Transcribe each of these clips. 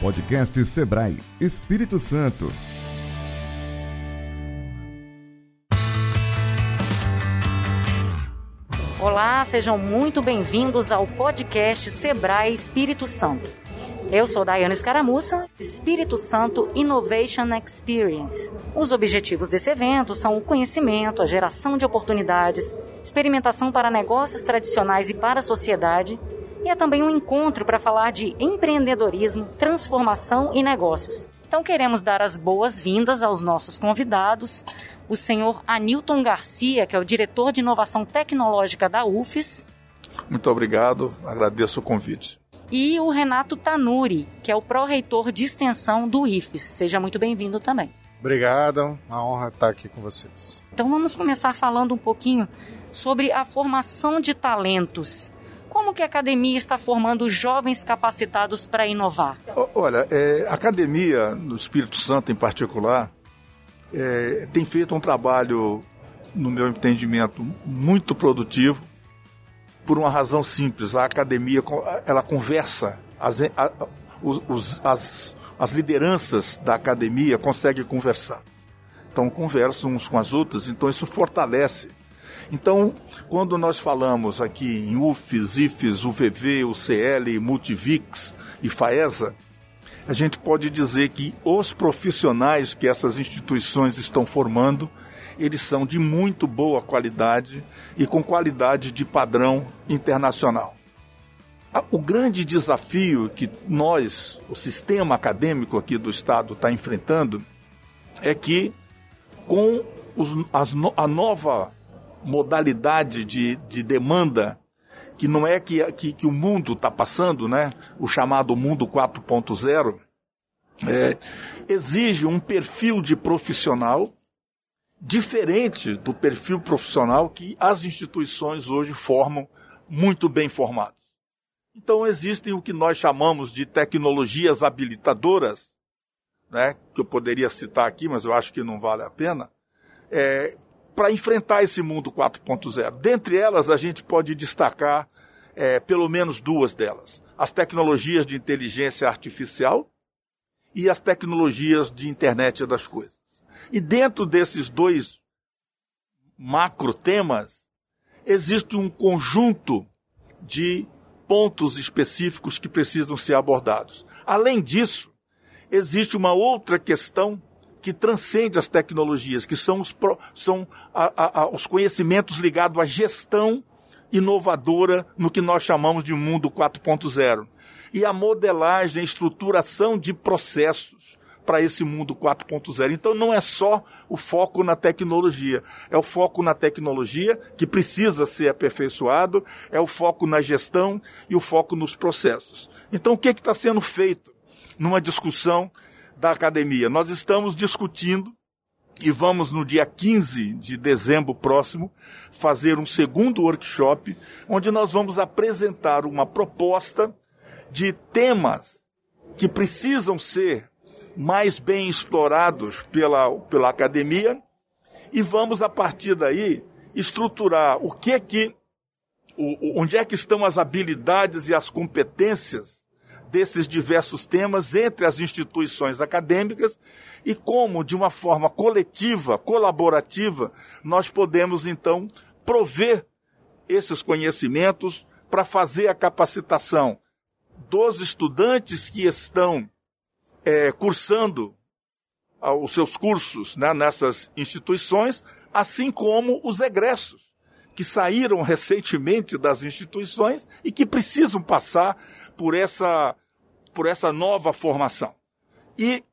Podcast Sebrae Espírito Santo. Olá, sejam muito bem-vindos ao podcast Sebrae Espírito Santo. Eu sou Daiane Escaramuça, Espírito Santo Innovation Experience. Os objetivos desse evento são o conhecimento, a geração de oportunidades, experimentação para negócios tradicionais e para a sociedade, e é também um encontro para falar de empreendedorismo, transformação e negócios. Então queremos dar as boas-vindas aos nossos convidados, o senhor Anilton Garcia, que é o diretor de inovação tecnológica da UFES. Muito obrigado, agradeço o convite e o Renato Tanuri, que é o pró-reitor de extensão do IFES. Seja muito bem-vindo também. Obrigado, uma honra estar aqui com vocês. Então vamos começar falando um pouquinho sobre a formação de talentos. Como que a academia está formando jovens capacitados para inovar? Olha, é, a academia, no Espírito Santo em particular, é, tem feito um trabalho, no meu entendimento, muito produtivo por uma razão simples. A academia ela conversa, as, a, os, as, as lideranças da academia conseguem conversar. Então conversam uns com as outras, então isso fortalece. Então, quando nós falamos aqui em UFES, IFES, UVV, UCL, Multivix e FAESA, a gente pode dizer que os profissionais que essas instituições estão formando eles são de muito boa qualidade e com qualidade de padrão internacional. O grande desafio que nós, o sistema acadêmico aqui do Estado, está enfrentando é que, com os, a nova modalidade de, de demanda, que não é que, que, que o mundo está passando, né? o chamado mundo 4.0, é, exige um perfil de profissional diferente do perfil profissional que as instituições hoje formam muito bem formados. Então existem o que nós chamamos de tecnologias habilitadoras, né, que eu poderia citar aqui, mas eu acho que não vale a pena, é, para enfrentar esse mundo 4.0. Dentre elas, a gente pode destacar é, pelo menos duas delas: as tecnologias de inteligência artificial e as tecnologias de internet das coisas. E dentro desses dois macro temas, existe um conjunto de pontos específicos que precisam ser abordados. Além disso, existe uma outra questão que transcende as tecnologias, que são os, são a, a, os conhecimentos ligados à gestão inovadora no que nós chamamos de mundo 4.0. E a modelagem, a estruturação de processos para esse mundo 4.0. Então não é só o foco na tecnologia, é o foco na tecnologia que precisa ser aperfeiçoado, é o foco na gestão e o foco nos processos. Então o que está sendo feito numa discussão da academia? Nós estamos discutindo e vamos no dia 15 de dezembro próximo fazer um segundo workshop onde nós vamos apresentar uma proposta de temas que precisam ser mais bem explorados pela, pela academia e vamos a partir daí estruturar o que é que o, onde é que estão as habilidades e as competências desses diversos temas entre as instituições acadêmicas e como, de uma forma coletiva, colaborativa, nós podemos então prover esses conhecimentos para fazer a capacitação dos estudantes que estão é, cursando ah, os seus cursos né, nessas instituições, assim como os egressos que saíram recentemente das instituições e que precisam passar por essa, por essa nova formação. E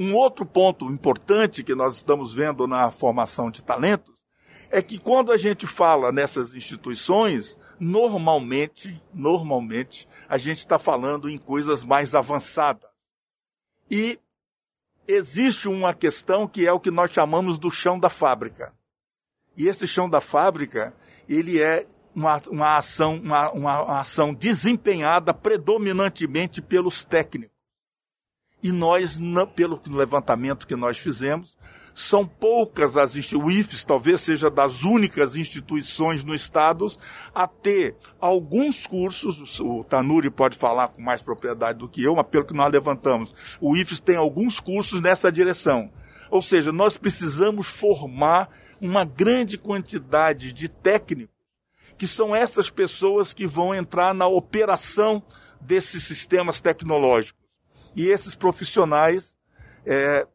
um outro ponto importante que nós estamos vendo na formação de talentos é que quando a gente fala nessas instituições, normalmente, normalmente, a gente está falando em coisas mais avançadas. E existe uma questão que é o que nós chamamos do chão da fábrica. E esse chão da fábrica, ele é uma, uma ação, uma, uma ação desempenhada predominantemente pelos técnicos. E nós, pelo levantamento que nós fizemos, são poucas as o IFES talvez seja das únicas instituições no estado a ter alguns cursos, o Tanuri pode falar com mais propriedade do que eu, mas pelo que nós levantamos, o IFES tem alguns cursos nessa direção. Ou seja, nós precisamos formar uma grande quantidade de técnicos, que são essas pessoas que vão entrar na operação desses sistemas tecnológicos. E esses profissionais é,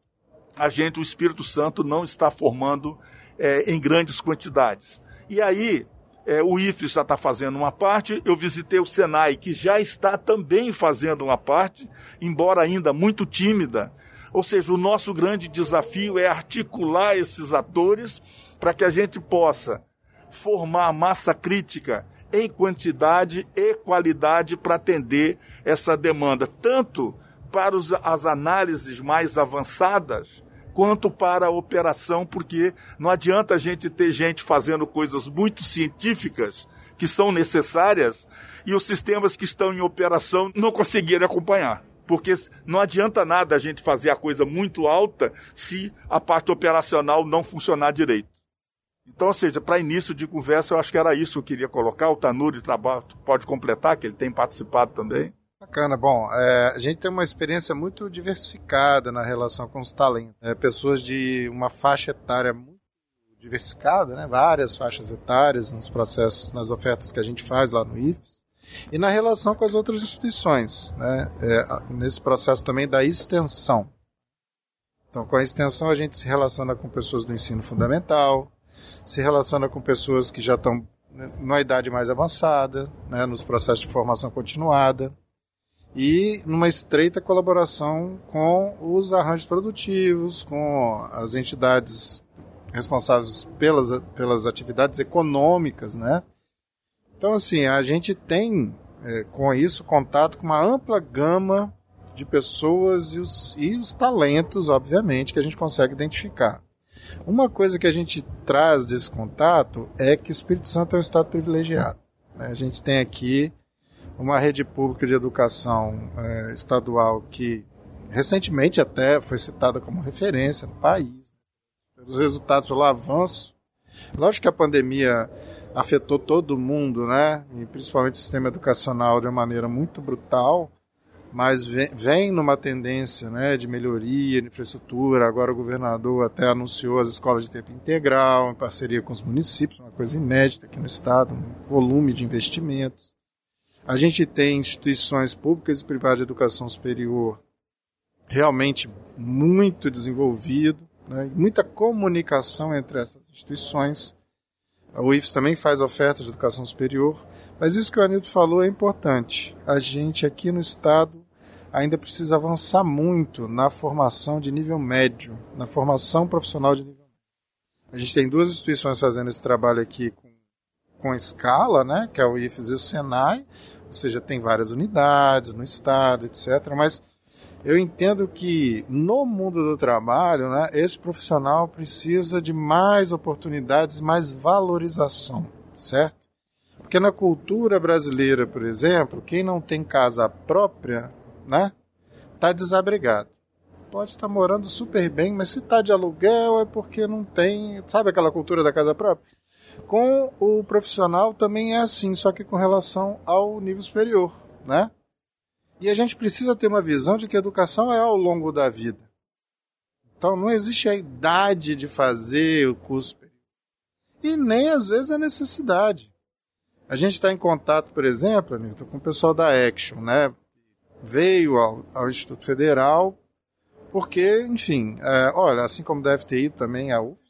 a gente, o Espírito Santo, não está formando é, em grandes quantidades. E aí, é, o IFES já está fazendo uma parte, eu visitei o Senai, que já está também fazendo uma parte, embora ainda muito tímida. Ou seja, o nosso grande desafio é articular esses atores para que a gente possa formar massa crítica em quantidade e qualidade para atender essa demanda, tanto para os, as análises mais avançadas, quanto para a operação, porque não adianta a gente ter gente fazendo coisas muito científicas que são necessárias e os sistemas que estão em operação não conseguirem acompanhar. Porque não adianta nada a gente fazer a coisa muito alta se a parte operacional não funcionar direito. Então, ou seja, para início de conversa, eu acho que era isso que eu queria colocar. O Tanuri pode completar, que ele tem participado também. Bacana. Bom, é, a gente tem uma experiência muito diversificada na relação com os talentos. É, pessoas de uma faixa etária muito diversificada, né? várias faixas etárias nos processos, nas ofertas que a gente faz lá no IFES. E na relação com as outras instituições, né? É, nesse processo também da extensão. Então, com a extensão, a gente se relaciona com pessoas do ensino fundamental, se relaciona com pessoas que já estão numa idade mais avançada, né, nos processos de formação continuada e numa estreita colaboração com os arranjos produtivos, com as entidades responsáveis pelas, pelas atividades econômicas, né? Então, assim, a gente tem é, com isso contato com uma ampla gama de pessoas e os, e os talentos, obviamente, que a gente consegue identificar. Uma coisa que a gente traz desse contato é que o Espírito Santo é um estado privilegiado. Né? A gente tem aqui uma rede pública de educação é, estadual que recentemente até foi citada como referência no país. Os resultados pelo avanço. Lógico que a pandemia afetou todo mundo, né? E principalmente o sistema educacional de uma maneira muito brutal, mas vem, vem numa tendência né, de melhoria de infraestrutura. Agora o governador até anunciou as escolas de tempo integral, em parceria com os municípios, uma coisa inédita aqui no estado, um volume de investimentos. A gente tem instituições públicas e privadas de educação superior realmente muito desenvolvido, né? muita comunicação entre essas instituições. A UIFS também faz oferta de educação superior, mas isso que o Anildo falou é importante. A gente aqui no estado ainda precisa avançar muito na formação de nível médio, na formação profissional de nível médio. A gente tem duas instituições fazendo esse trabalho aqui com, com escala, né, que é o IFES e o SENAI, ou seja, tem várias unidades no estado, etc. Mas eu entendo que no mundo do trabalho, né, esse profissional precisa de mais oportunidades, mais valorização, certo? Porque na cultura brasileira, por exemplo, quem não tem casa própria, né, tá desabrigado. Pode estar morando super bem, mas se está de aluguel é porque não tem, sabe aquela cultura da casa própria? Com o profissional também é assim, só que com relação ao nível superior, né? E a gente precisa ter uma visão de que a educação é ao longo da vida. Então não existe a idade de fazer o curso. E nem às vezes a necessidade. A gente está em contato, por exemplo, com o pessoal da Action, né? Veio ao, ao Instituto Federal, porque, enfim, é, olha, assim como deve ter ido também a UF,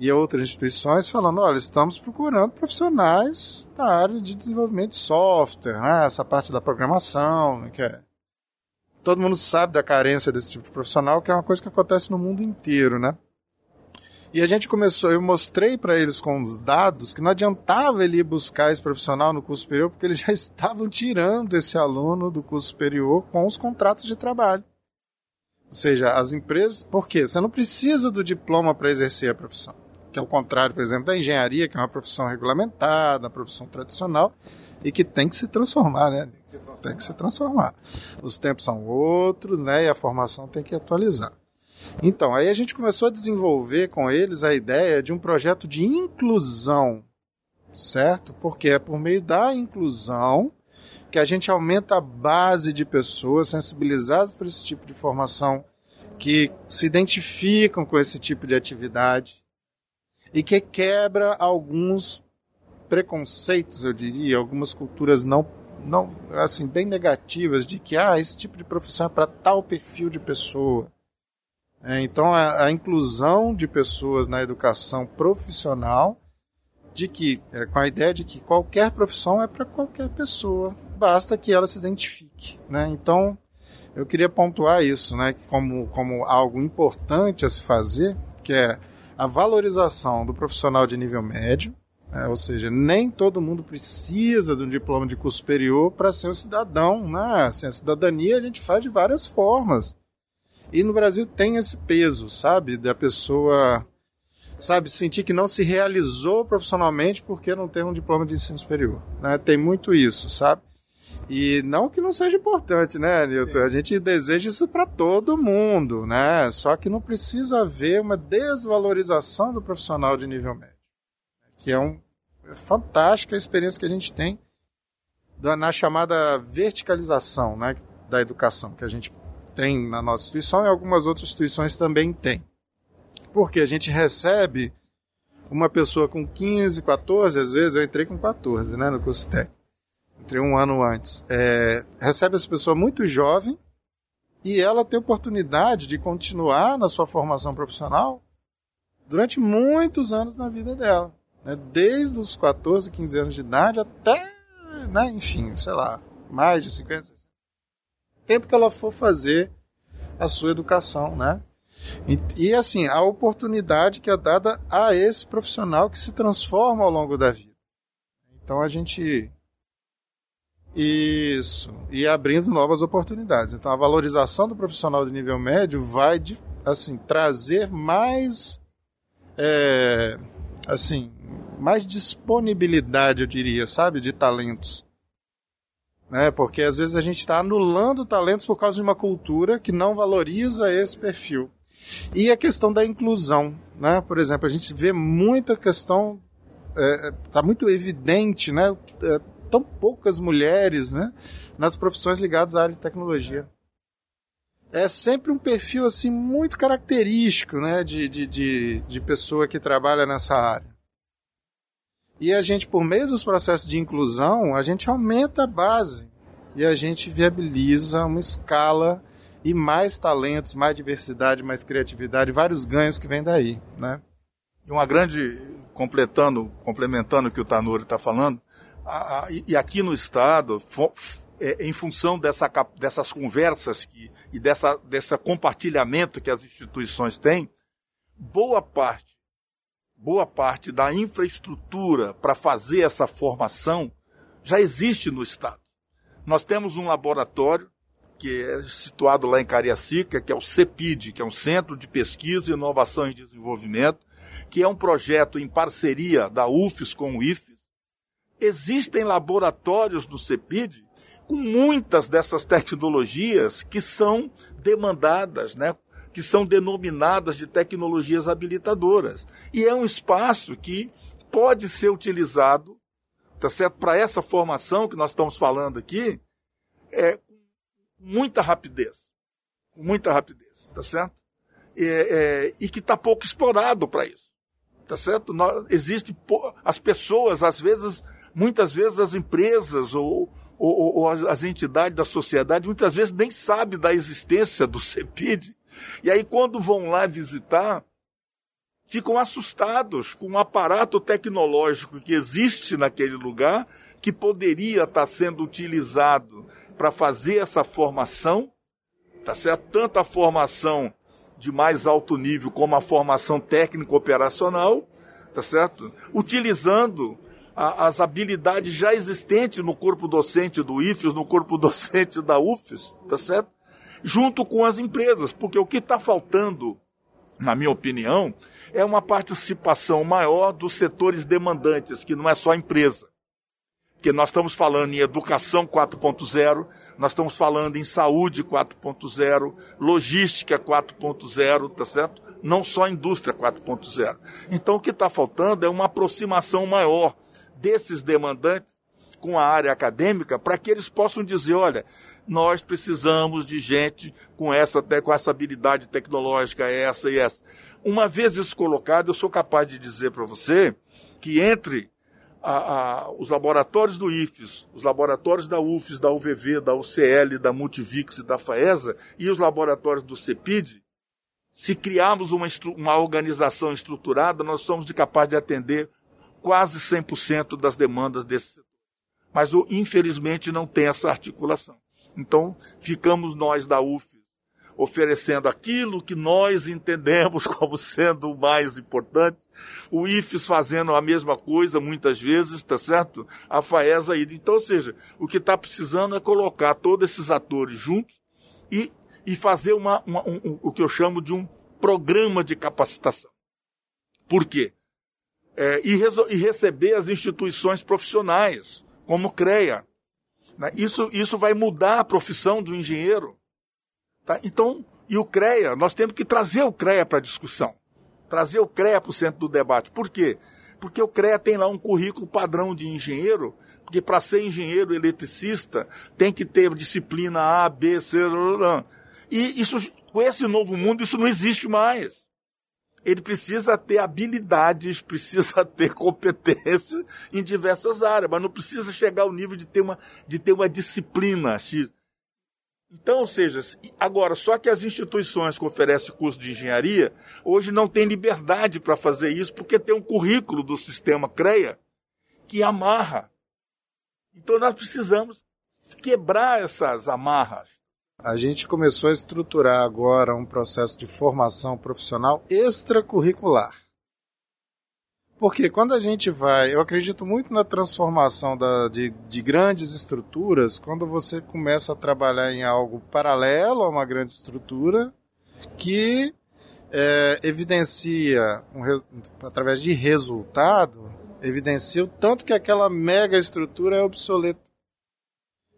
e outras instituições falando, olha, estamos procurando profissionais da área de desenvolvimento de software, né? essa parte da programação, né? que é... todo mundo sabe da carência desse tipo de profissional, que é uma coisa que acontece no mundo inteiro, né? E a gente começou, eu mostrei para eles com os dados que não adiantava ele ir buscar esse profissional no curso superior, porque eles já estavam tirando esse aluno do curso superior com os contratos de trabalho. Ou seja, as empresas, por quê? Você não precisa do diploma para exercer a profissão que é o contrário, por exemplo, da engenharia, que é uma profissão regulamentada, uma profissão tradicional, e que tem que se transformar, né? Tem que se transformar. Os tempos são outros, né? E a formação tem que atualizar. Então, aí a gente começou a desenvolver com eles a ideia de um projeto de inclusão, certo? Porque é por meio da inclusão que a gente aumenta a base de pessoas sensibilizadas para esse tipo de formação, que se identificam com esse tipo de atividade e que quebra alguns preconceitos, eu diria, algumas culturas não não assim bem negativas de que ah, esse tipo de profissão é para tal perfil de pessoa. É, então a, a, inclusão de pessoas na educação profissional de que é, com a ideia de que qualquer profissão é para qualquer pessoa, basta que ela se identifique, né? Então eu queria pontuar isso, né, como como algo importante a se fazer, que é a valorização do profissional de nível médio, é, ou seja, nem todo mundo precisa de um diploma de curso superior para ser um cidadão. Né? Assim, a cidadania a gente faz de várias formas. E no Brasil tem esse peso, sabe? Da pessoa, sabe, sentir que não se realizou profissionalmente porque não tem um diploma de ensino superior. Né? Tem muito isso, sabe? E não que não seja importante, né, Nilton? A gente deseja isso para todo mundo, né? Só que não precisa haver uma desvalorização do profissional de nível médio. Que é um é fantástica a experiência que a gente tem na chamada verticalização né, da educação, que a gente tem na nossa instituição e algumas outras instituições também têm. Porque a gente recebe uma pessoa com 15, 14, às vezes eu entrei com 14 né, no curso técnico entrei um ano antes, é, recebe essa pessoa muito jovem e ela tem oportunidade de continuar na sua formação profissional durante muitos anos na vida dela. Né? Desde os 14, 15 anos de idade até, né, enfim, sei lá, mais de 50, 60. Tempo que ela for fazer a sua educação, né? E, e assim, a oportunidade que é dada a esse profissional que se transforma ao longo da vida. Então a gente isso. E abrindo novas oportunidades. Então a valorização do profissional de nível médio vai assim trazer mais é, assim mais disponibilidade, eu diria, sabe, de talentos. Né? Porque às vezes a gente está anulando talentos por causa de uma cultura que não valoriza esse perfil. E a questão da inclusão, né? Por exemplo, a gente vê muita questão, está é, é tá muito evidente, né? É, tão poucas mulheres né, nas profissões ligadas à área de tecnologia. É sempre um perfil assim muito característico né, de, de, de, de pessoa que trabalha nessa área. E a gente, por meio dos processos de inclusão, a gente aumenta a base e a gente viabiliza uma escala e mais talentos, mais diversidade, mais criatividade, vários ganhos que vêm daí, né? E uma grande, completando, complementando o que o Tanuri está falando, a, a, e aqui no Estado, é, em função dessa, dessas conversas que, e dessa, desse compartilhamento que as instituições têm, boa parte, boa parte da infraestrutura para fazer essa formação já existe no Estado. Nós temos um laboratório que é situado lá em Cariacica, que é o CEPID, que é um Centro de Pesquisa, Inovação e Desenvolvimento, que é um projeto em parceria da UFES com o IFE, existem laboratórios do CEPID com muitas dessas tecnologias que são demandadas, né? Que são denominadas de tecnologias habilitadoras. E é um espaço que pode ser utilizado tá certo? para essa formação que nós estamos falando aqui, é, muita rapidez. Muita rapidez, tá certo? É, é, e que está pouco explorado para isso. Tá certo? Nós, existe, as pessoas, às vezes, muitas vezes as empresas ou, ou, ou as, entidades da sociedade, muitas vezes nem sabem da existência do CEPID. E aí, quando vão lá visitar, ficam assustados com o um aparato tecnológico que existe naquele lugar, que poderia estar sendo utilizado para fazer essa formação, tá certo? Tanto a formação de mais alto nível como a formação técnico operacional, tá certo? Utilizando a, as habilidades já existentes no corpo docente do IFES, no corpo docente da UFES, tá certo? Junto com as empresas, porque o que está faltando, na minha opinião, é uma participação maior dos setores demandantes, que não é só a empresa. Que nós estamos falando em educação 4.0, Nós estamos falando em saúde 4.0, logística 4.0, tá certo? Não só indústria 4.0. Então o que está faltando é uma aproximação maior desses demandantes com a área acadêmica para que eles possam dizer, olha, nós precisamos de gente com essa, com essa habilidade tecnológica, essa e essa. Uma vez isso colocado, eu sou capaz de dizer para você que entre a, a, os laboratórios do IFES, os laboratórios da UFES, da UVV, da UCL, da Multivix e da FAESA e os laboratórios do CEPID, se criarmos uma, uma organização estruturada, nós somos de capaz de atender quase 100% das demandas desse setor. Mas, infelizmente, não tem essa articulação. Então, ficamos nós da UFES oferecendo aquilo que nós entendemos como sendo o mais importante. O IFES fazendo a mesma coisa muitas vezes, está certo? A FAESA aí. Então, ou seja, o que está precisando é colocar todos esses atores juntos e, e fazer uma, uma um, um, o que eu chamo de um programa de capacitação. Por quê? É, e, e receber as instituições profissionais, como CREA. Né? Isso, isso vai mudar a profissão do engenheiro. Tá? Então, e o CREA, nós temos que trazer o CREA para a discussão. Trazer o CREA para o centro do debate. Por quê? Porque o CREA tem lá um currículo padrão de engenheiro, porque para ser engenheiro eletricista tem que ter disciplina A, B, C, e isso, com esse novo mundo, isso não existe mais. Ele precisa ter habilidades, precisa ter competência em diversas áreas, mas não precisa chegar ao nível de ter uma, de ter uma disciplina X. Então, ou seja, agora, só que as instituições que oferecem curso de engenharia, hoje não têm liberdade para fazer isso, porque tem um currículo do sistema CREA que amarra. Então, nós precisamos quebrar essas amarras. A gente começou a estruturar agora um processo de formação profissional extracurricular. Porque quando a gente vai, eu acredito muito na transformação da, de, de grandes estruturas, quando você começa a trabalhar em algo paralelo a uma grande estrutura, que é, evidencia, um, através de resultado, evidencia o tanto que aquela mega estrutura é obsoleta.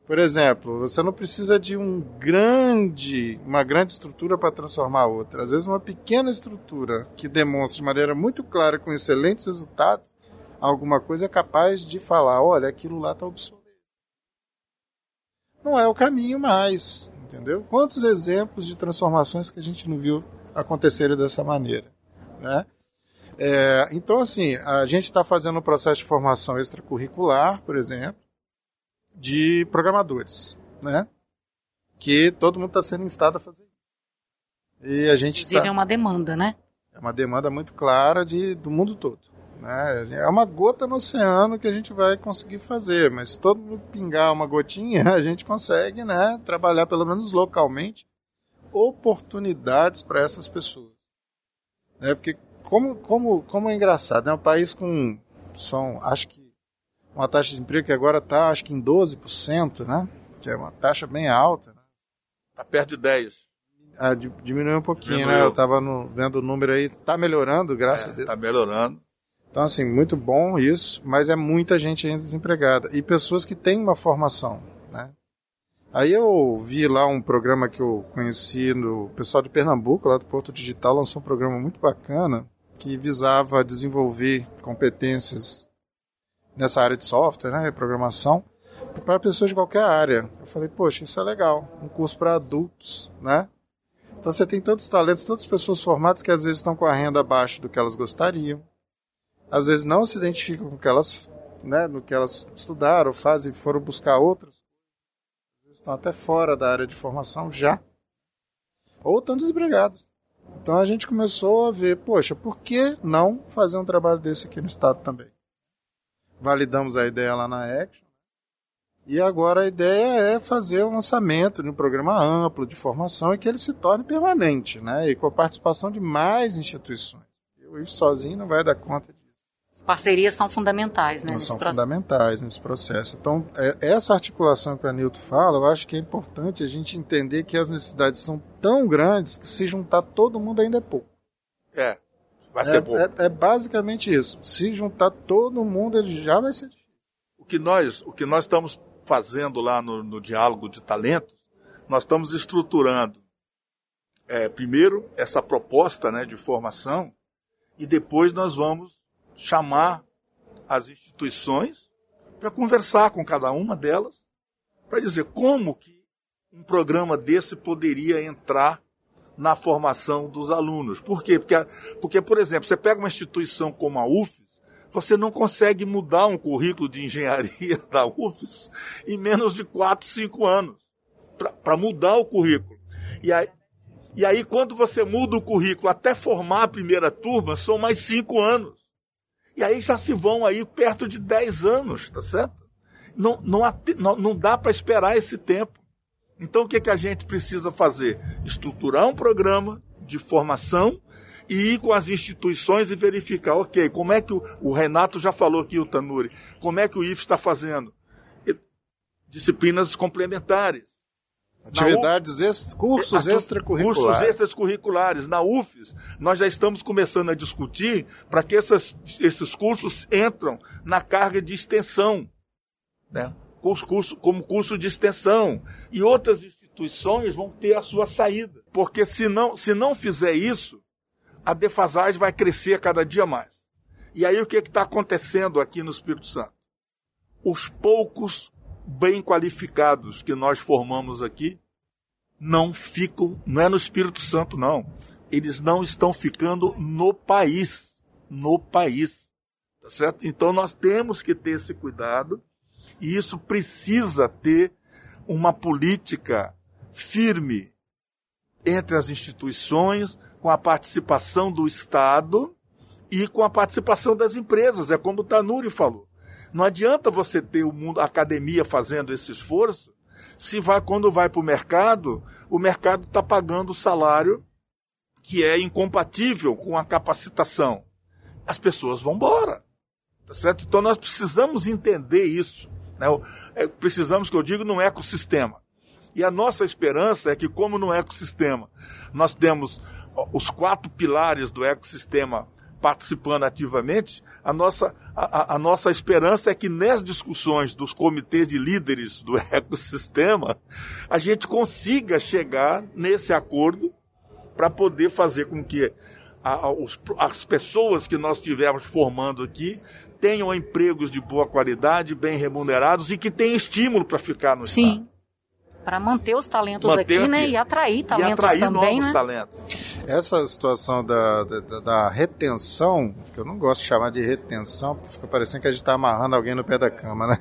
Por exemplo, você não precisa de um grande, uma grande estrutura para transformar outra. Às vezes, uma pequena estrutura que demonstre de maneira muito clara, com excelentes resultados, alguma coisa é capaz de falar: olha, aquilo lá está obsoleto. Não é o caminho mais, entendeu? Quantos exemplos de transformações que a gente não viu acontecerem dessa maneira, né? É, então, assim, a gente está fazendo um processo de formação extracurricular, por exemplo, de programadores, né? Que todo mundo está sendo instado a fazer. E a gente Inclusive tá... é uma demanda, né? É uma demanda muito clara de, do mundo todo. Né? É uma gota no oceano que a gente vai conseguir fazer, mas se todo mundo pingar uma gotinha, a gente consegue né, trabalhar pelo menos localmente oportunidades para essas pessoas. Né? Porque como, como, como é engraçado, é um país com são, acho que uma taxa de emprego que agora está, acho que em 12%, né? Que é uma taxa bem alta. Está né? Perto de 10%. Ah, diminuiu um pouquinho, diminuiu. né? Eu estava vendo o número aí, está melhorando, graças é, a Deus. Está melhorando. Então, assim, muito bom isso, mas é muita gente ainda desempregada. E pessoas que têm uma formação, né? Aí eu vi lá um programa que eu conheci no pessoal de Pernambuco, lá do Porto Digital, lançou um programa muito bacana que visava desenvolver competências nessa área de software, né, programação, para pessoas de qualquer área. Eu falei, poxa, isso é legal, um curso para adultos, né? Então você tem tantos talentos, tantas pessoas formadas que às vezes estão com a renda abaixo do que elas gostariam, às vezes não se identificam com o que elas, né, no que elas estudaram, fazem, foram buscar outras, estão até fora da área de formação já, ou estão desempregados. Então a gente começou a ver, poxa, por que não fazer um trabalho desse aqui no estado também? Validamos a ideia lá na Action. E agora a ideia é fazer um lançamento de um programa amplo de formação e que ele se torne permanente, né? E com a participação de mais instituições. O IF sozinho não vai dar conta disso. As parcerias são fundamentais, né? são processo. fundamentais nesse processo. Então, é, essa articulação que a Nilton fala, eu acho que é importante a gente entender que as necessidades são tão grandes que se juntar todo mundo ainda é pouco. É. Vai ser é, bom. É, é, basicamente isso. Se juntar todo mundo, ele já vai ser difícil. O que nós, o que nós estamos fazendo lá no, no diálogo de talentos, nós estamos estruturando é, primeiro essa proposta né, de formação e depois nós vamos chamar as instituições para conversar com cada uma delas para dizer como que um programa desse poderia entrar na formação dos alunos. Por quê? Porque, porque, por exemplo, você pega uma instituição como a UFES, você não consegue mudar um currículo de engenharia da UFES em menos de 4, 5 anos para mudar o currículo. E aí, e aí, quando você muda o currículo até formar a primeira turma, são mais cinco anos. E aí já se vão aí perto de 10 anos, tá certo? Não, não, não dá para esperar esse tempo. Então o que, que a gente precisa fazer? Estruturar um programa de formação e ir com as instituições e verificar, ok, como é que o, o Renato já falou aqui, o Tanuri, como é que o IF está fazendo? Disciplinas complementares. Atividades, ex, cursos é, extracurriculares. Cursos extracurriculares. Na UFES, nós já estamos começando a discutir para que essas, esses cursos entram na carga de extensão, né? Curso, como curso de extensão. E outras instituições vão ter a sua saída. Porque se não, se não fizer isso, a defasagem vai crescer cada dia mais. E aí o que está acontecendo aqui no Espírito Santo? Os poucos bem qualificados que nós formamos aqui não ficam, não é no Espírito Santo, não. Eles não estão ficando no país. No país. Tá certo? Então nós temos que ter esse cuidado e isso precisa ter uma política firme entre as instituições, com a participação do Estado e com a participação das empresas. É como o Tanuri falou. Não adianta você ter o mundo, a academia fazendo esse esforço, se vai quando vai para o mercado, o mercado está pagando o salário que é incompatível com a capacitação. As pessoas vão embora. Tá certo? Então nós precisamos entender isso. Né? É, precisamos, que eu digo, num ecossistema. E a nossa esperança é que, como no ecossistema, nós temos os quatro pilares do ecossistema participando ativamente, a nossa, a, a, nossa esperança é que nas discussões dos comitês de líderes do ecossistema, a gente consiga chegar nesse acordo para poder fazer com que a, os, as pessoas que nós estivermos formando aqui tenham empregos de boa qualidade, bem remunerados e que tenham estímulo para ficar no Sim. Estado para manter os talentos manter aqui, né? E atrair talentos e atrair também, novos né? talentos. Essa situação da, da, da, retenção, que eu não gosto de chamar de retenção, porque fica parecendo que a gente está amarrando alguém no pé da cama, né?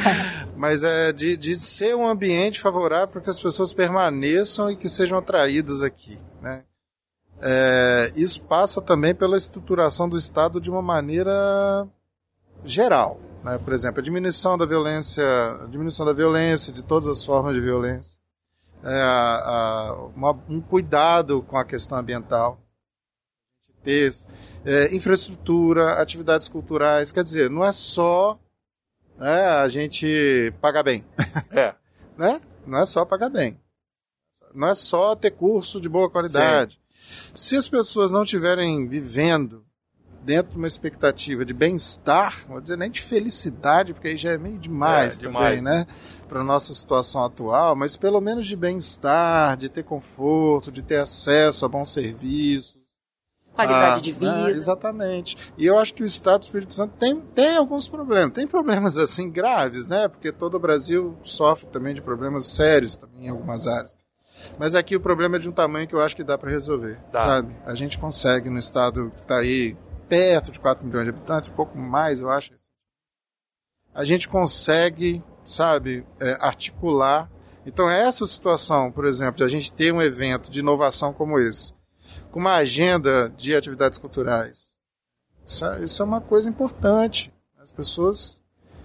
Mas é de, de ser um ambiente favorável para que as pessoas permaneçam e que sejam atraídas aqui, né? É, isso passa também pela estruturação do Estado de uma maneira geral. Né? Por exemplo, a diminuição da violência, diminuição da violência, de todas as formas de violência. É, a, uma, um cuidado com a questão ambiental. Ter é, infraestrutura, atividades culturais. Quer dizer, não é só né, a gente pagar bem. É. né? Não é só pagar bem. Não é só ter curso de boa qualidade. Sim. Se as pessoas não estiverem vivendo dentro de uma expectativa de bem-estar, vou dizer nem de felicidade, porque aí já é meio demais, é, demais. também, né? Para a nossa situação atual, mas pelo menos de bem-estar, de ter conforto, de ter acesso a bons serviços. Qualidade a, de vida. Né? Exatamente. E eu acho que o Estado do Espírito Santo tem, tem alguns problemas. Tem problemas, assim, graves, né? Porque todo o Brasil sofre também de problemas sérios também em algumas áreas. Mas aqui o problema é de um tamanho que eu acho que dá para resolver, dá. sabe? A gente consegue no estado que está aí perto de 4 milhões de habitantes, pouco mais, eu acho. A gente consegue, sabe, é, articular. Então, essa situação, por exemplo, de a gente ter um evento de inovação como esse, com uma agenda de atividades culturais, isso é, isso é uma coisa importante. As pessoas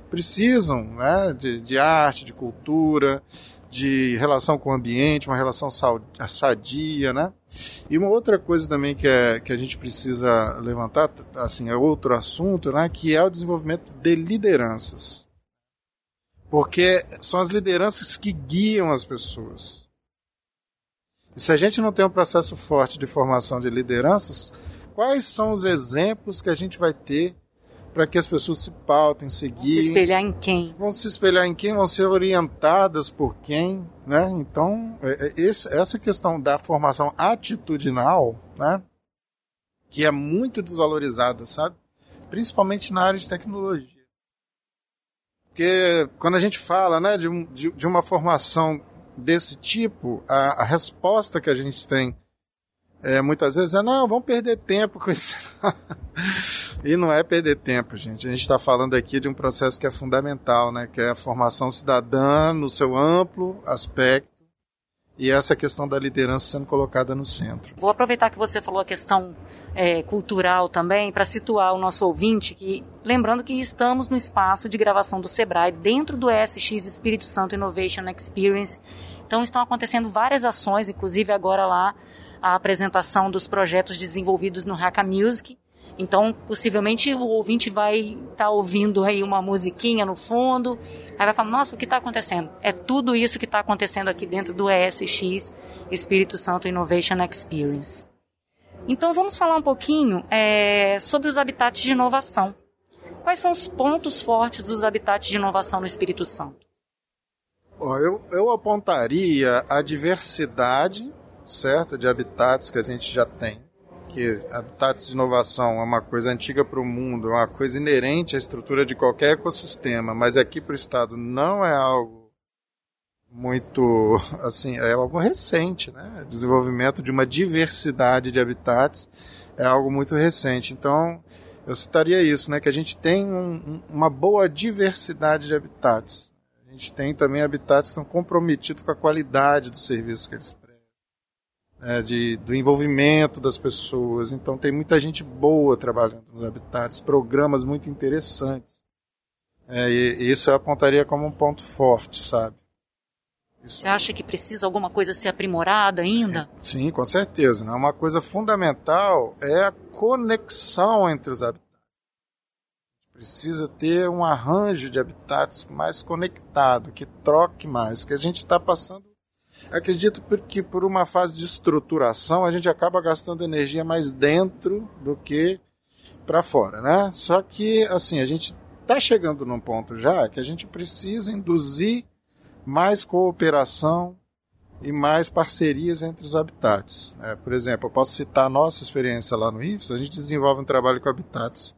precisam né, de, de arte, de cultura, de relação com o ambiente, uma relação sadia, né? E uma outra coisa também que, é, que a gente precisa levantar, assim, é outro assunto, né? Que é o desenvolvimento de lideranças. Porque são as lideranças que guiam as pessoas. E se a gente não tem um processo forte de formação de lideranças, quais são os exemplos que a gente vai ter para que as pessoas se pautem, seguir. Se espelhar em quem? Vão se espelhar em quem, vão ser orientadas por quem, né? Então, é, é, essa questão da formação atitudinal, né? Que é muito desvalorizada, sabe? Principalmente na área de tecnologia. Porque quando a gente fala, né, de, de, de uma formação desse tipo, a, a resposta que a gente tem é, muitas vezes é, não, vamos perder tempo com isso. e não é perder tempo, gente. A gente está falando aqui de um processo que é fundamental, né? Que é a formação cidadã no seu amplo aspecto e essa questão da liderança sendo colocada no centro. Vou aproveitar que você falou a questão é, cultural também para situar o nosso ouvinte que lembrando que estamos no espaço de gravação do Sebrae dentro do ESX Espírito Santo Innovation Experience. Então estão acontecendo várias ações, inclusive agora lá a apresentação dos projetos desenvolvidos no Haka Music. Então, possivelmente o ouvinte vai estar tá ouvindo aí uma musiquinha no fundo, aí vai falar: "Nossa, o que está acontecendo?". É tudo isso que está acontecendo aqui dentro do ESX Espírito Santo Innovation Experience. Então, vamos falar um pouquinho é, sobre os habitats de inovação. Quais são os pontos fortes dos habitats de inovação no Espírito Santo? Eu, eu apontaria a diversidade certa de habitats que a gente já tem. Que habitats de inovação é uma coisa antiga para o mundo, é uma coisa inerente à estrutura de qualquer ecossistema, mas aqui para o estado não é algo muito assim, é algo recente, né? Desenvolvimento de uma diversidade de habitats é algo muito recente. Então, eu citaria isso, né? Que a gente tem um, uma boa diversidade de habitats. A gente tem também habitats que estão comprometidos com a qualidade do serviço que eles é, de, do envolvimento das pessoas. Então tem muita gente boa trabalhando nos habitats, programas muito interessantes. É, e, isso eu apontaria como um ponto forte, sabe? Isso... Você acha que precisa alguma coisa ser aprimorada ainda? Sim, com certeza. Né? Uma coisa fundamental é a conexão entre os habitats. Precisa ter um arranjo de habitats mais conectado, que troque mais, que a gente está passando Acredito que por uma fase de estruturação a gente acaba gastando energia mais dentro do que para fora, né? Só que assim a gente está chegando num ponto já que a gente precisa induzir mais cooperação e mais parcerias entre os habitats. É, por exemplo, eu posso citar a nossa experiência lá no IFES, a gente desenvolve um trabalho com habitats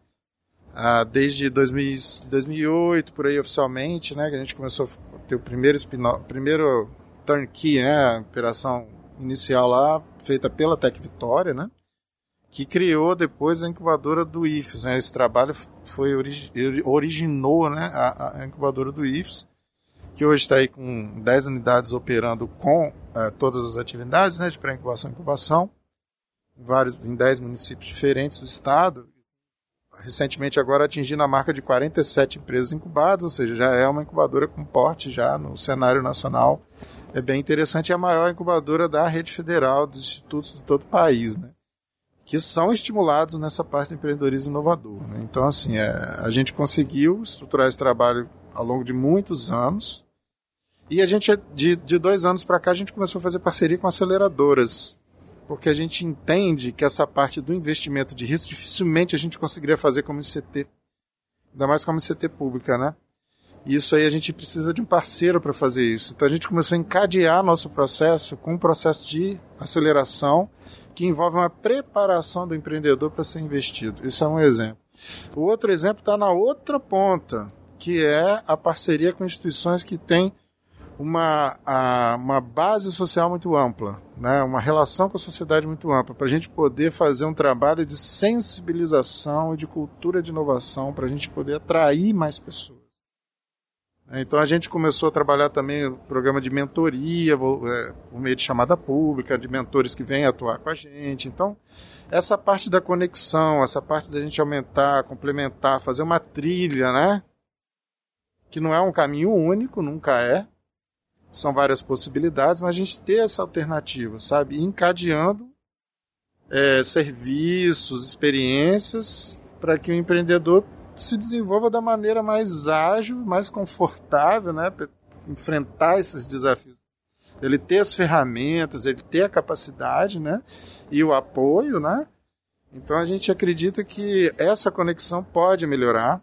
ah, desde 2000, 2008, por aí oficialmente, né, que a gente começou a ter o primeiro, primeiro turnkey, né, operação inicial lá, feita pela Tec Vitória, né, que criou depois a incubadora do IFES. Né, esse trabalho foi originou né, a, a incubadora do IFES, que hoje está aí com 10 unidades operando com é, todas as atividades né, de pré-incubação e incubação, vários, em 10 municípios diferentes do estado. Recentemente agora atingindo a marca de 47 empresas incubadas, ou seja, já é uma incubadora com porte já no cenário nacional é bem interessante, é a maior incubadora da rede federal dos institutos de todo o país, né? que são estimulados nessa parte do empreendedorismo inovador. Né? Então, assim, é, a gente conseguiu estruturar esse trabalho ao longo de muitos anos, e a gente, de, de dois anos para cá, a gente começou a fazer parceria com aceleradoras, porque a gente entende que essa parte do investimento de risco dificilmente a gente conseguiria fazer como ICT, ainda mais como ICT pública, né? E isso aí a gente precisa de um parceiro para fazer isso. Então a gente começou a encadear nosso processo com um processo de aceleração que envolve uma preparação do empreendedor para ser investido. Isso é um exemplo. O outro exemplo está na outra ponta, que é a parceria com instituições que têm uma, a, uma base social muito ampla, né? uma relação com a sociedade muito ampla, para a gente poder fazer um trabalho de sensibilização e de cultura de inovação, para a gente poder atrair mais pessoas. Então a gente começou a trabalhar também o programa de mentoria, é, por meio de chamada pública, de mentores que vêm atuar com a gente. Então, essa parte da conexão, essa parte da gente aumentar, complementar, fazer uma trilha, né? Que não é um caminho único, nunca é. São várias possibilidades, mas a gente ter essa alternativa, sabe? Encadeando é, serviços, experiências, para que o empreendedor se desenvolva da maneira mais ágil, mais confortável, né, para enfrentar esses desafios. Ele ter as ferramentas, ele ter a capacidade, né, e o apoio, né, Então a gente acredita que essa conexão pode melhorar.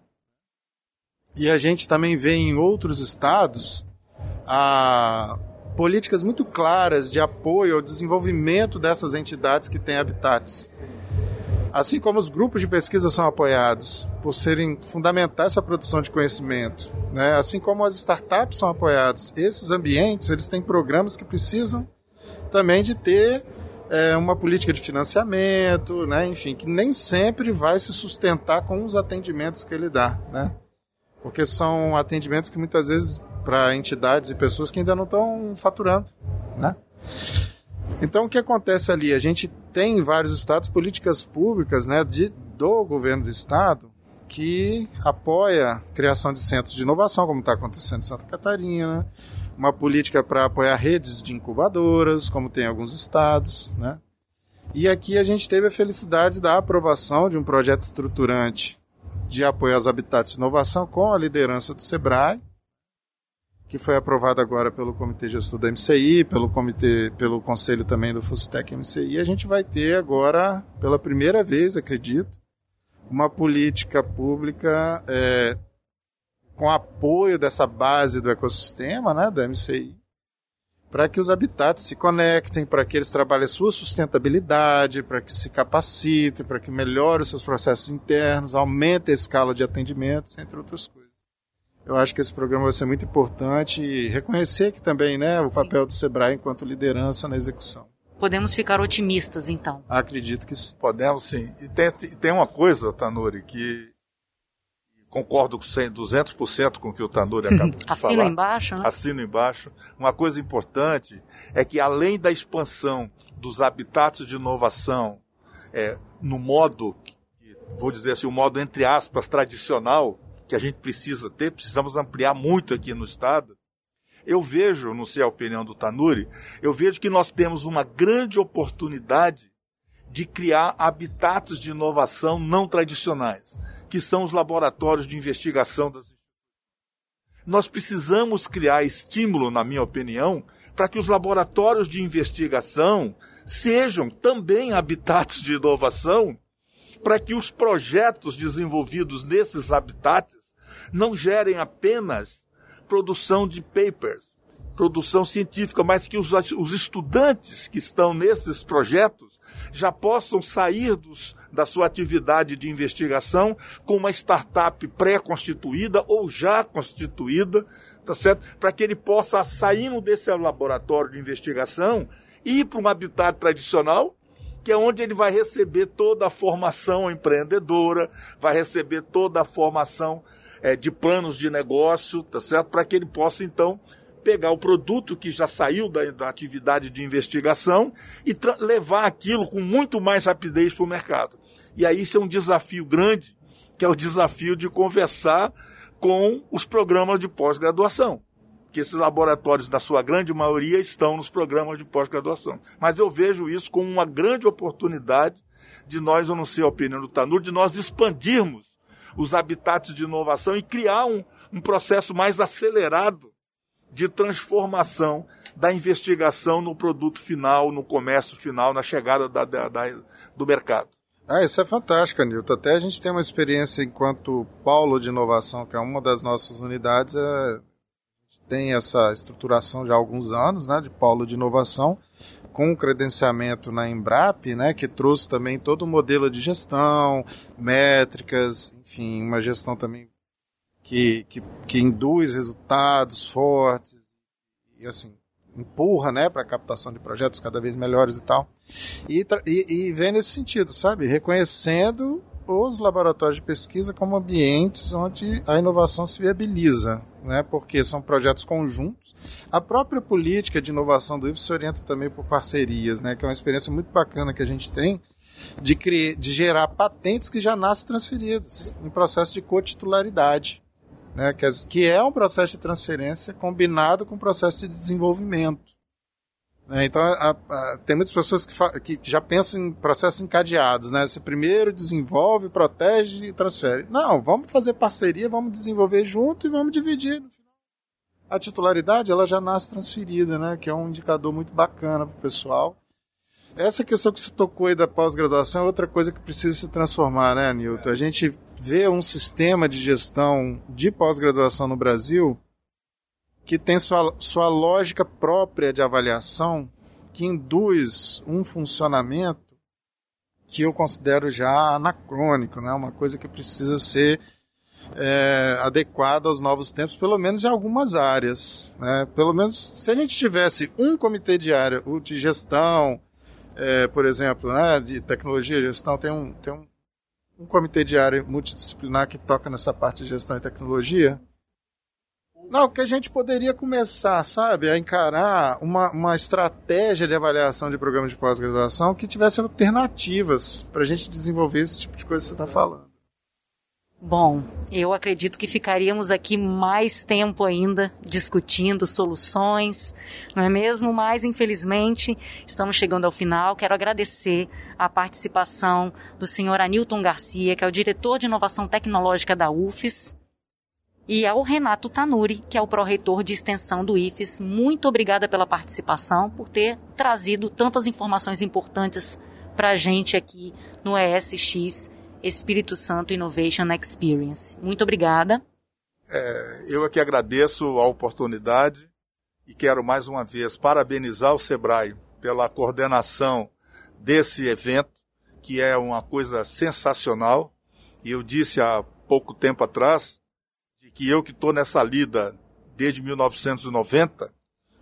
E a gente também vê em outros estados a políticas muito claras de apoio ao desenvolvimento dessas entidades que têm habitats. Assim como os grupos de pesquisa são apoiados por serem fundamentais para a produção de conhecimento, né? assim como as startups são apoiadas, esses ambientes eles têm programas que precisam também de ter é, uma política de financiamento, né? enfim, que nem sempre vai se sustentar com os atendimentos que ele dá, né? porque são atendimentos que muitas vezes para entidades e pessoas que ainda não estão faturando, né? Então, o que acontece ali? A gente tem em vários estados políticas públicas né, de, do governo do estado que apoia a criação de centros de inovação, como está acontecendo em Santa Catarina, uma política para apoiar redes de incubadoras, como tem em alguns estados, né? E aqui a gente teve a felicidade da aprovação de um projeto estruturante de apoio aos habitats de inovação com a liderança do SEBRAE, que foi aprovado agora pelo Comitê Gestor da MCI, pelo comitê, pelo Conselho também do Fustec MCI. A gente vai ter agora, pela primeira vez, acredito, uma política pública é, com apoio dessa base do ecossistema, né, da MCI, para que os habitats se conectem, para que eles trabalhem a sua sustentabilidade, para que se capacitem, para que melhorem os seus processos internos, aumentem a escala de atendimentos, entre outras coisas. Eu acho que esse programa vai ser muito importante e reconhecer que também, né, o sim. papel do Sebrae enquanto liderança na execução. Podemos ficar otimistas, então? Acredito que sim. Podemos, sim. E tem, tem uma coisa, Tanuri, que concordo com 200% com o que o Tanuri acabou de Assino falar. Assino embaixo, né? Assino embaixo. Uma coisa importante é que, além da expansão dos habitats de inovação é, no modo, vou dizer assim, o modo entre aspas tradicional, que a gente precisa ter, precisamos ampliar muito aqui no Estado. Eu vejo, não sei a opinião do Tanuri, eu vejo que nós temos uma grande oportunidade de criar habitats de inovação não tradicionais, que são os laboratórios de investigação das nós precisamos criar estímulo, na minha opinião, para que os laboratórios de investigação sejam também habitats de inovação, para que os projetos desenvolvidos nesses habitats não gerem apenas produção de papers, produção científica, mas que os, os estudantes que estão nesses projetos já possam sair dos, da sua atividade de investigação com uma startup pré-constituída ou já constituída, tá certo? Para que ele possa, saindo desse laboratório de investigação, ir para um habitat tradicional, que é onde ele vai receber toda a formação empreendedora, vai receber toda a formação é, de planos de negócio, tá certo? Para que ele possa, então, pegar o produto que já saiu da, da atividade de investigação e levar aquilo com muito mais rapidez para o mercado. E aí isso é um desafio grande, que é o desafio de conversar com os programas de pós-graduação. Que esses laboratórios, na sua grande maioria, estão nos programas de pós-graduação. Mas eu vejo isso como uma grande oportunidade de nós, eu não sei a opinião do Tanur, de nós expandirmos os habitats de inovação e criar um, um processo mais acelerado de transformação da investigação no produto final, no comércio final, na chegada da, da, da, do mercado. Ah, isso é fantástico, Nilton. Até a gente tem uma experiência enquanto polo de inovação, que é uma das nossas unidades, é, tem essa estruturação já há alguns anos, né, de polo de inovação, com credenciamento na Embrap, né, que trouxe também todo o modelo de gestão, métricas, enfim, uma gestão também que, que, que induz resultados fortes e assim empurra, né, para captação de projetos cada vez melhores e tal. E, e, e vem nesse sentido, sabe, reconhecendo os laboratórios de pesquisa como ambientes onde a inovação se viabiliza, né? porque são projetos conjuntos. A própria política de inovação do IF se orienta também por parcerias, né? que é uma experiência muito bacana que a gente tem de, criar, de gerar patentes que já nascem transferidas em processo de cotitularidade, né? que, é um processo de transferência combinado com o processo de desenvolvimento. Né? Então, a, a, tem muitas pessoas que, que, já pensam em processos encadeados, né? Você primeiro desenvolve, protege e transfere. Não, vamos fazer parceria, vamos desenvolver junto e vamos dividir. A titularidade, ela já nasce transferida, né? Que é um indicador muito bacana para o pessoal. Essa questão que você tocou aí da pós-graduação é outra coisa que precisa se transformar, né, Nilton? A gente vê um sistema de gestão de pós-graduação no Brasil que tem sua, sua lógica própria de avaliação, que induz um funcionamento que eu considero já anacrônico, né? uma coisa que precisa ser é, adequada aos novos tempos, pelo menos em algumas áreas. Né? Pelo menos se a gente tivesse um comitê de área, o de gestão, é, por exemplo, né, de tecnologia e gestão, tem um, tem um, um comitê de área multidisciplinar que toca nessa parte de gestão e tecnologia. Não, que a gente poderia começar, sabe, a encarar uma, uma estratégia de avaliação de programas de pós-graduação que tivesse alternativas para a gente desenvolver esse tipo de coisa que você está falando. Bom, eu acredito que ficaríamos aqui mais tempo ainda discutindo soluções, não é mesmo? Mas, infelizmente, estamos chegando ao final. Quero agradecer a participação do senhor Anilton Garcia, que é o diretor de inovação tecnológica da UFES, e ao Renato Tanuri, que é o pró-reitor de extensão do IFES. Muito obrigada pela participação, por ter trazido tantas informações importantes para a gente aqui no ESX Espírito Santo Innovation Experience. Muito obrigada. É, eu aqui agradeço a oportunidade e quero mais uma vez parabenizar o Sebrae pela coordenação desse evento, que é uma coisa sensacional. E eu disse há pouco tempo atrás que eu que estou nessa lida desde 1990,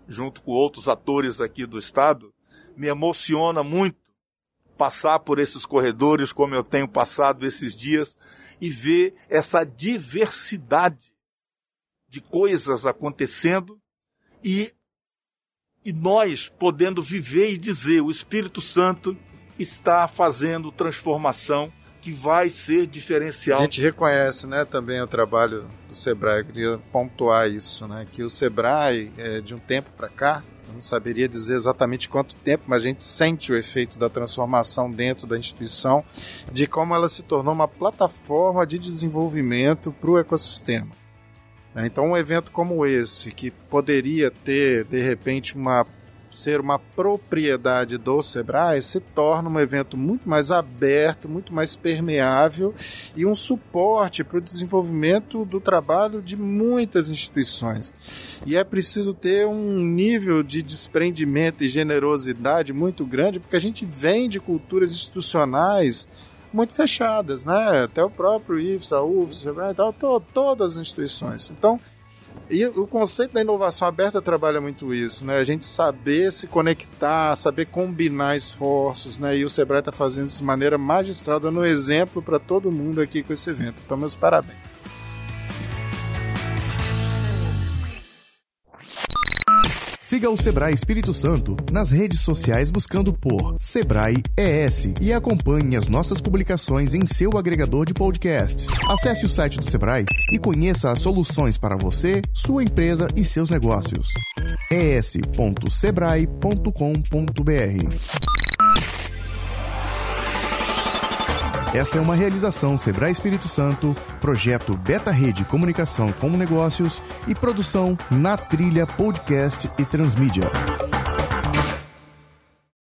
junto com outros atores aqui do estado, me emociona muito passar por esses corredores como eu tenho passado esses dias e ver essa diversidade de coisas acontecendo e, e nós podendo viver e dizer: o Espírito Santo está fazendo transformação que vai ser diferencial. A gente reconhece, né, também o trabalho do Sebrae. Eu queria pontuar isso, né, que o Sebrae é, de um tempo para cá eu não saberia dizer exatamente quanto tempo, mas a gente sente o efeito da transformação dentro da instituição, de como ela se tornou uma plataforma de desenvolvimento para o ecossistema. Então, um evento como esse, que poderia ter, de repente, uma ser uma propriedade do Sebrae, se torna um evento muito mais aberto, muito mais permeável e um suporte para o desenvolvimento do trabalho de muitas instituições. E é preciso ter um nível de desprendimento e generosidade muito grande, porque a gente vem de culturas institucionais muito fechadas, né? Até o próprio IFES, a e tal, todas as instituições. Então, e o conceito da inovação aberta trabalha muito isso, né? A gente saber se conectar, saber combinar esforços, né? E o Sebrae está fazendo isso de maneira magistral, dando exemplo para todo mundo aqui com esse evento. Então, meus parabéns. Siga o Sebrae Espírito Santo nas redes sociais buscando por Sebrae ES e acompanhe as nossas publicações em seu agregador de podcasts. Acesse o site do Sebrae e conheça as soluções para você, sua empresa e seus negócios. es.sebrae.com.br Essa é uma realização Sebrae Espírito Santo, projeto Beta Rede Comunicação com Negócios e produção na trilha podcast e transmídia.